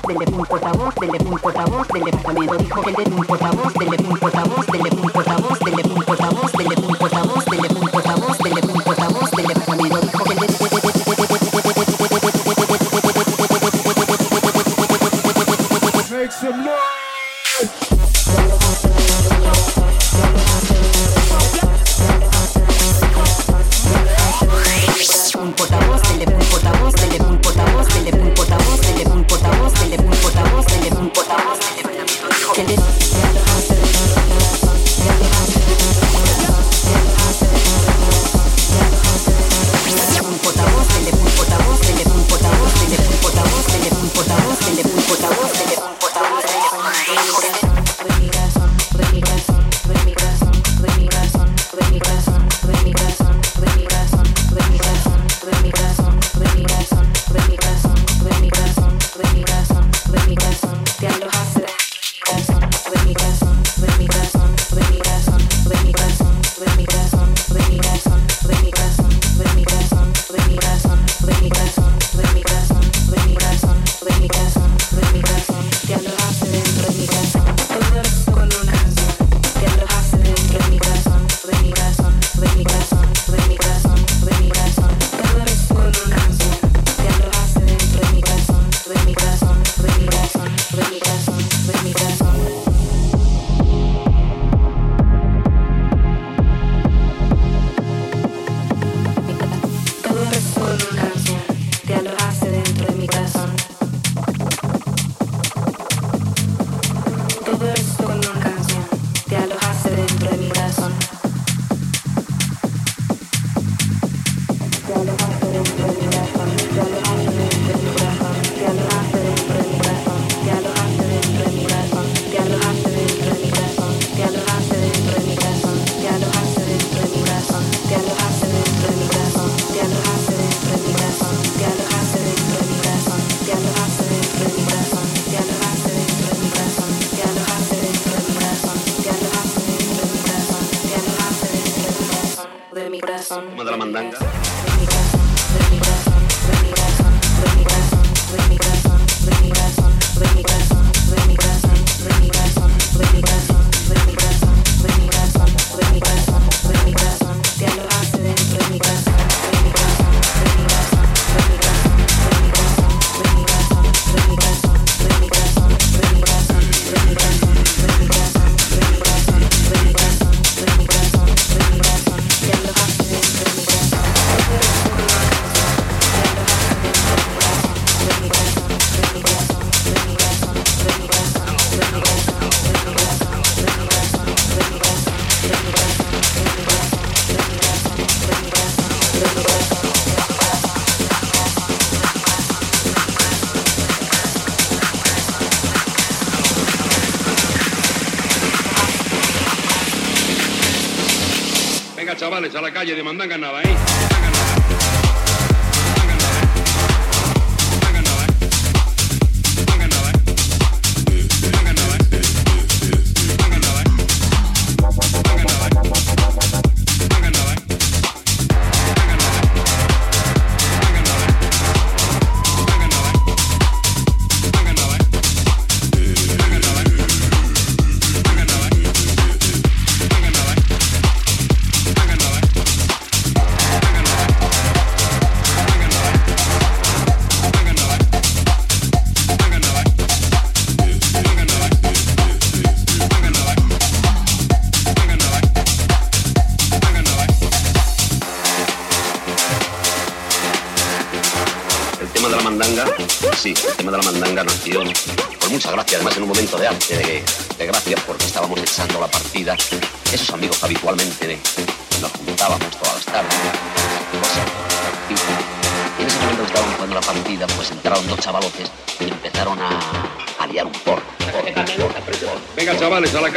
portavoz del DEPUN portavoz del DEPUN portavoz del departamento dijo que el DEPUN portavoz del DEPUN portavoz del DEPUN portavoz del calle de Mandanga nada, ¿eh?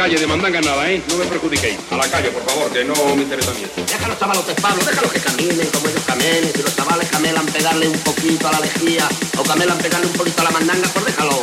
Calle, de mandanga nada, ¿eh? No me perjudiquéis. A la calle, por favor, que no me interesa a mí. Déjalos, chavalotes, Pablo, déjalos que caminen como ellos caminen. Si los chavales camelan pegarle un poquito a la lejía o camelan pegarle un poquito a la mandanga, pues déjalo,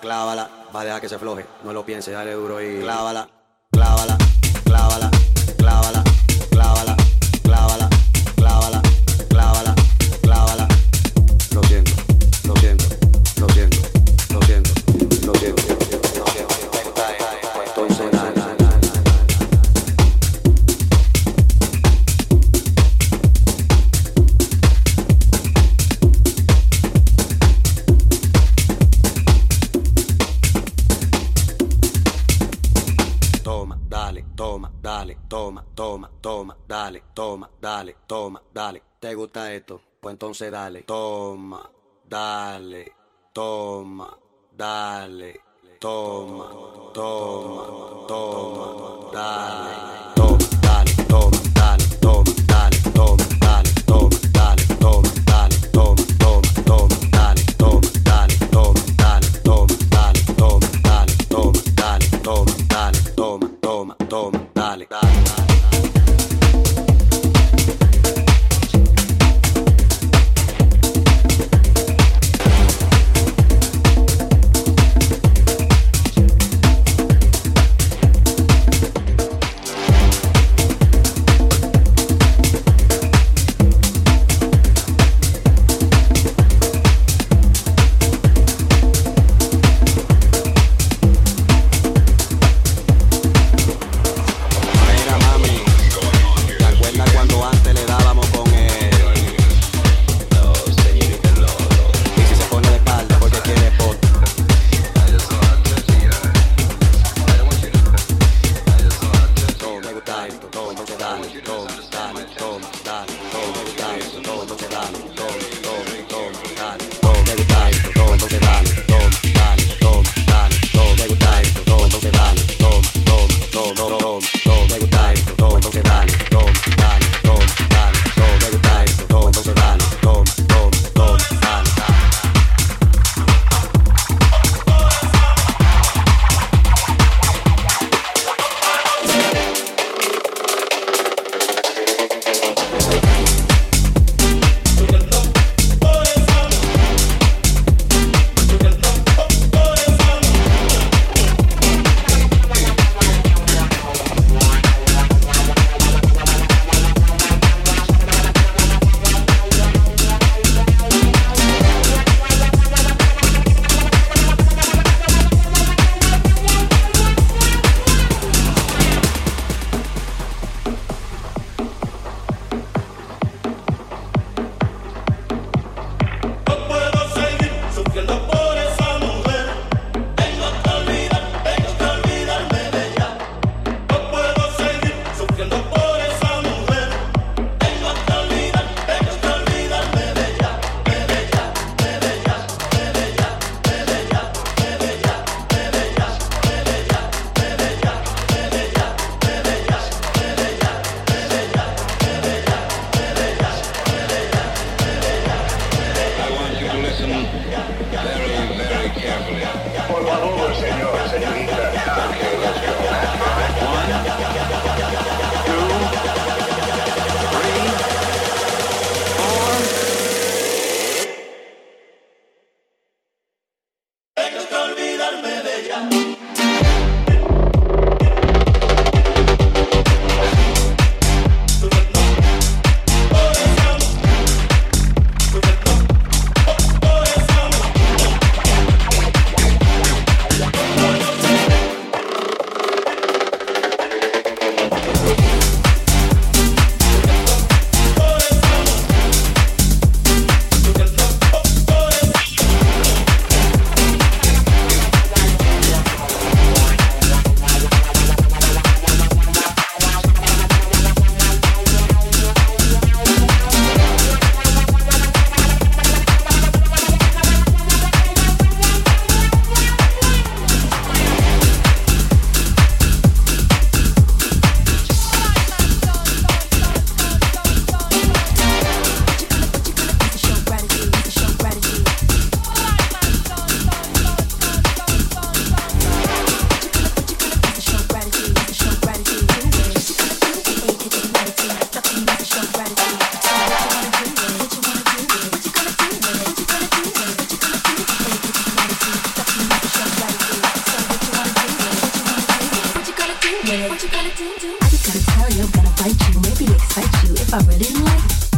clávala. Va a dejar que se afloje, no lo piense, dale duro y clávala, clávala, clávala, clávala, toma, dale, toma, dale. ¿Te gusta esto? Pues entonces dale. Toma, dale, toma, dale, toma, toma, toma, dale. Toma, dale, toma, dale, toma, dale, toma, dale, toma, dale, toma, dale, toma, toma, toma, dale, toma, dale, toma, dale, toma, dale, toma, dale, toma, dale, toma, dale, toma, toma, toma, with. What you gonna do? do? I just gotta tell you, I'm gonna bite you, maybe excite you if I really like.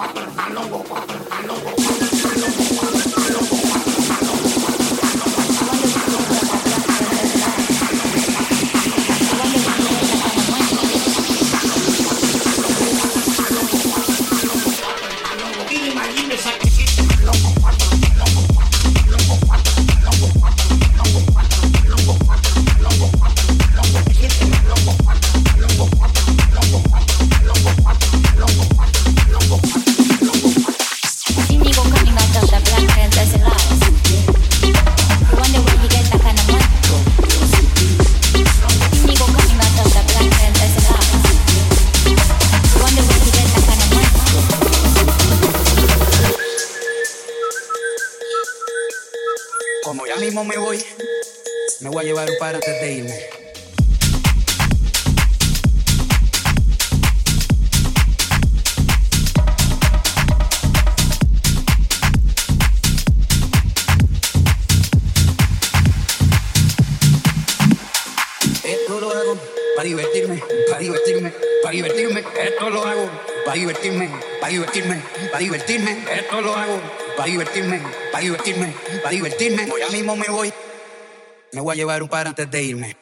I know water, I know. llevar un par antes de irme.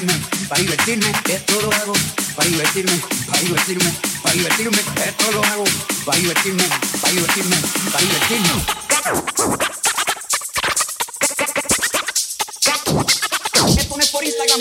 divertirme, para divertirme, esto lo hago, para divertirme, para divertirme, para divertirme, esto lo hago, para divertirme, para divertirme, para divertirme. Me pones por Instagram,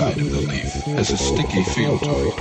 side of the leaf has a sticky feel to it.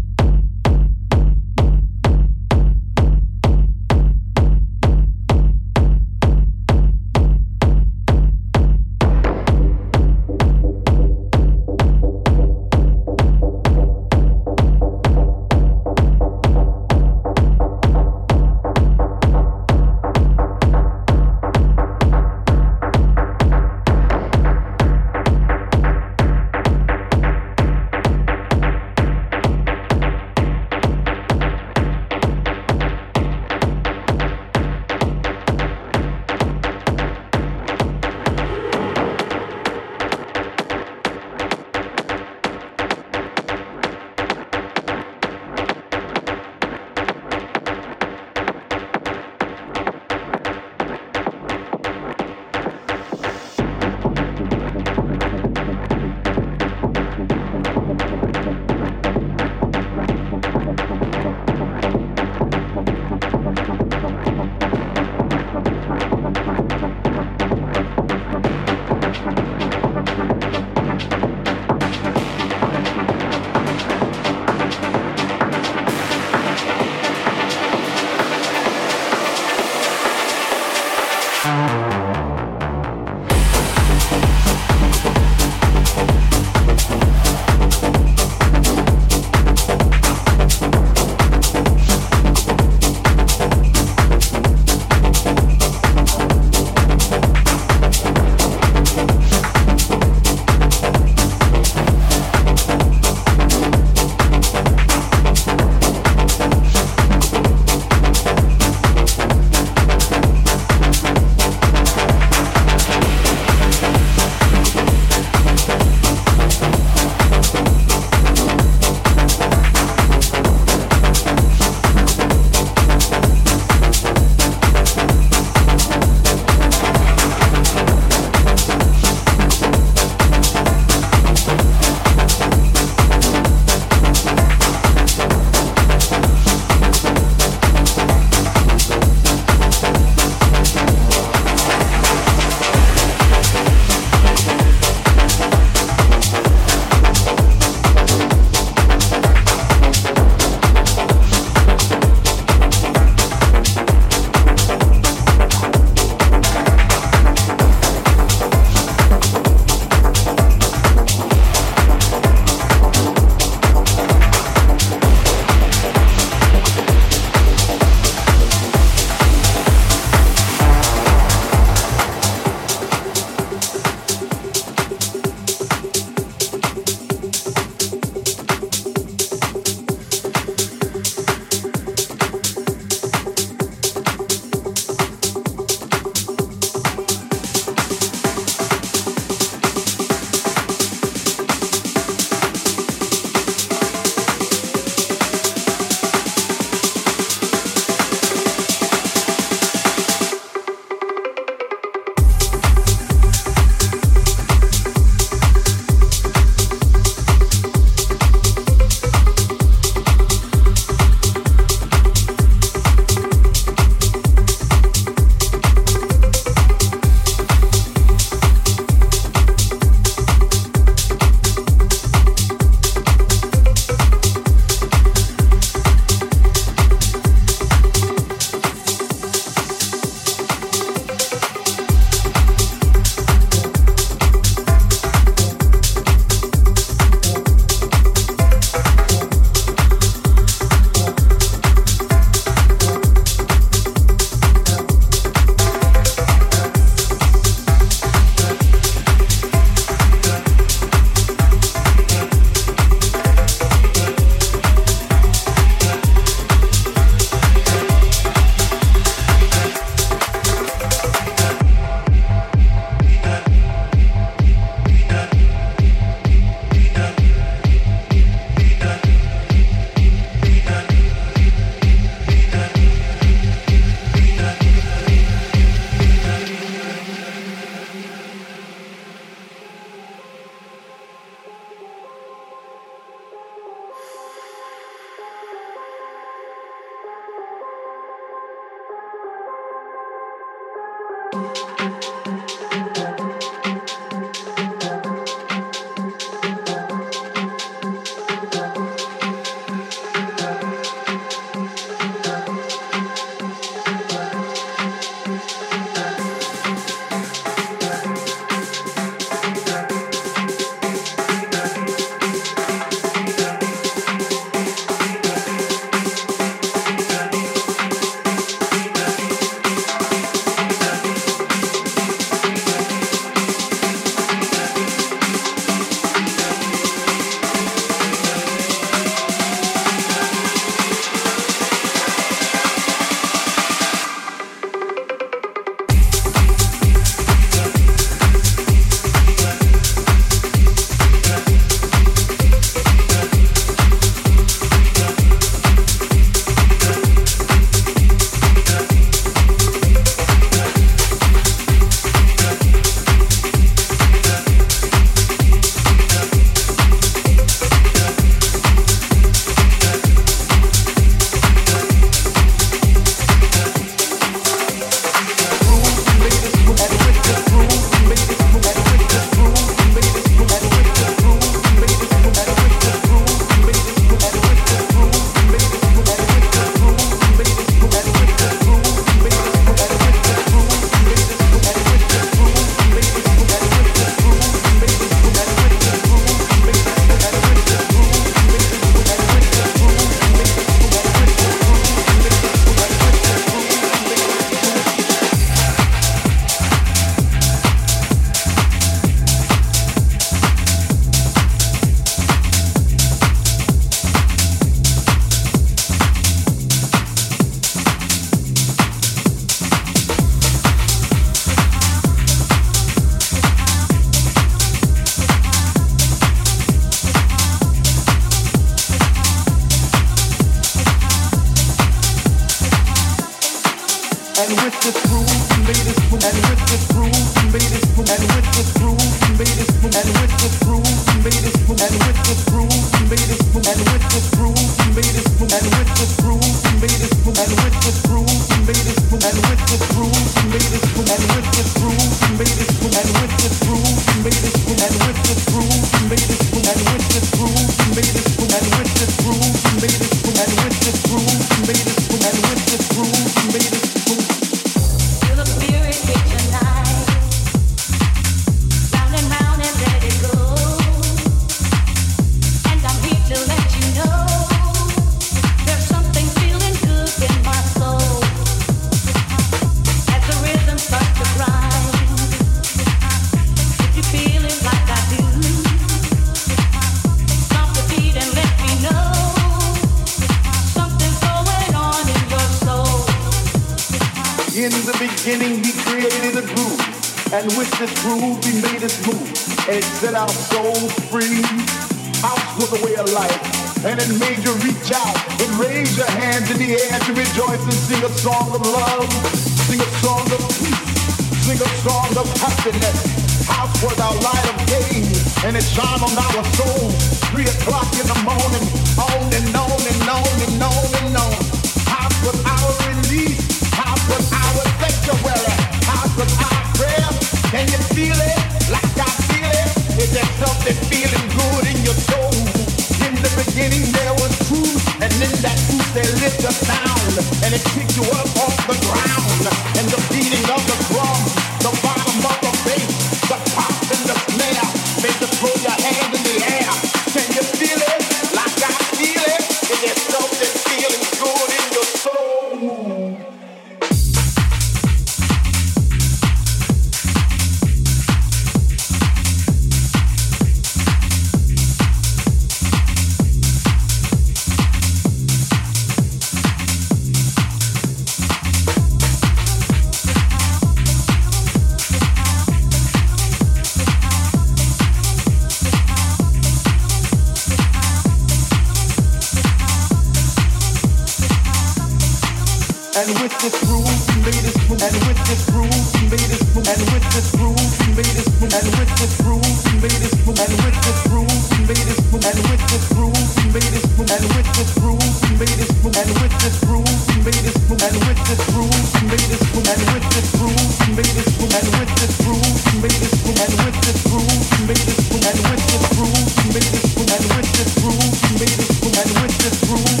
And with this groove,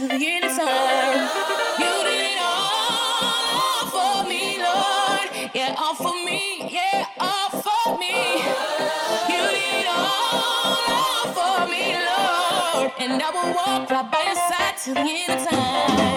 till the end of time. You did it all for me, Lord. Yeah, all for me. Yeah, all for me. You did it all for me, Lord. And I will walk right by your side till the end of time.